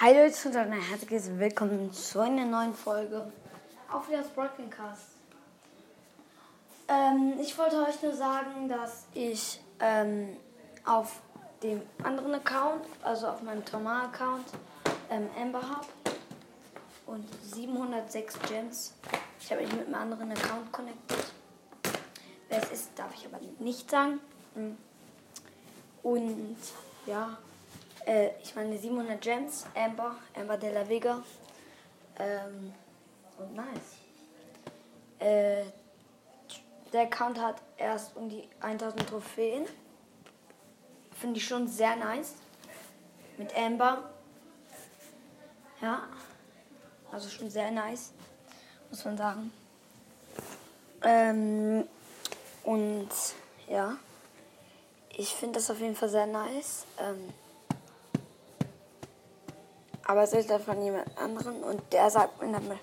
Hi Leute und ein herzliches Willkommen zu einer neuen Folge auf das Broadcast. Ähm, ich wollte euch nur sagen, dass ich ähm, auf dem anderen Account, also auf meinem Thomas-Account, ähm, Amber habe und 706 Gems. Ich habe mich mit einem anderen Account connected. Wer es ist, darf ich aber nicht sagen. Hm. Und ja, äh, ich meine 700 Gems, Amber, Amber de la Vega. Ähm, und nice. Äh, der Account hat erst um die 1000 Trophäen. Finde ich schon sehr nice. Mit Amber. Ja. Also schon sehr nice. Muss man sagen. Ähm, und ja. Ich finde das auf jeden Fall sehr nice. Ähm, aber es ist von jemand anderen und der sagt mir,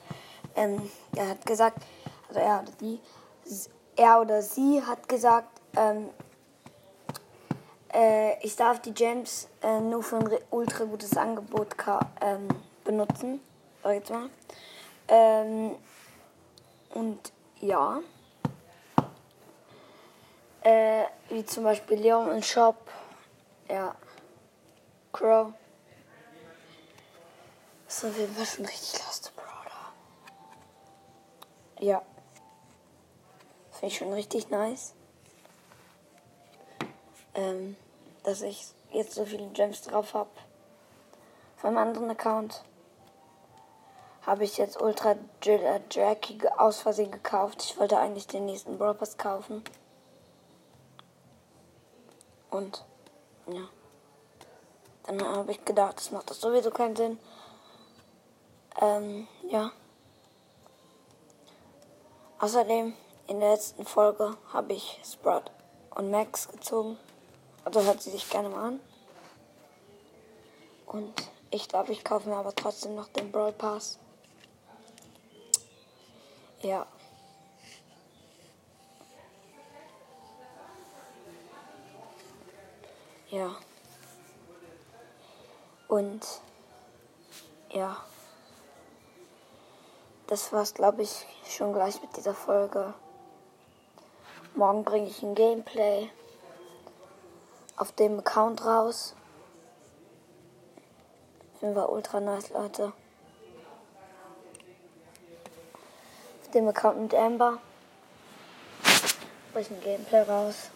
ähm, er hat gesagt, also er oder die, er oder sie hat gesagt, ähm, äh, ich darf die Gems äh, nur für ein ultra gutes Angebot ähm, benutzen, sag jetzt mal. Ähm, und ja, äh, wie zum Beispiel Leon und Shop, ja, Crow. So, wir müssen richtig Lost Brother. Ja. Finde ich schon richtig nice. Ähm, dass ich jetzt so viele Gems drauf habe. Von einem anderen Account habe ich jetzt Ultra Jackie aus Versehen gekauft. Ich wollte eigentlich den nächsten Brawl Pass kaufen. Und ja. Dann habe ich gedacht, das macht das sowieso keinen Sinn. Ähm, ja. Außerdem, in der letzten Folge habe ich Sprout und Max gezogen. Also hört sie sich gerne mal an. Und ich glaube, ich kaufe mir aber trotzdem noch den Brawl Pass. Ja. Ja. Und ja das war's, glaube ich, schon gleich mit dieser Folge. Morgen bringe ich ein Gameplay auf dem Account raus. Finden wir ultra nice, Leute. Auf dem Account mit Amber bringe ich ein Gameplay raus.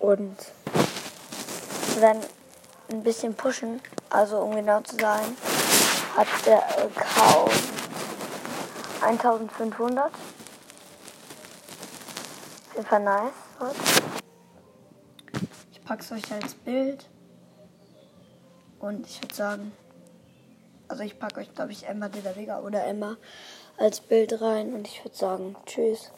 Und wir werden ein bisschen pushen, also um genau zu sein hat der Account 1500. Auf jeden Fall nice. Ich pack's euch als Bild. Und ich würde sagen, also ich packe euch, glaube ich, Emma de la Vega oder Emma als Bild rein. Und ich würde sagen, tschüss.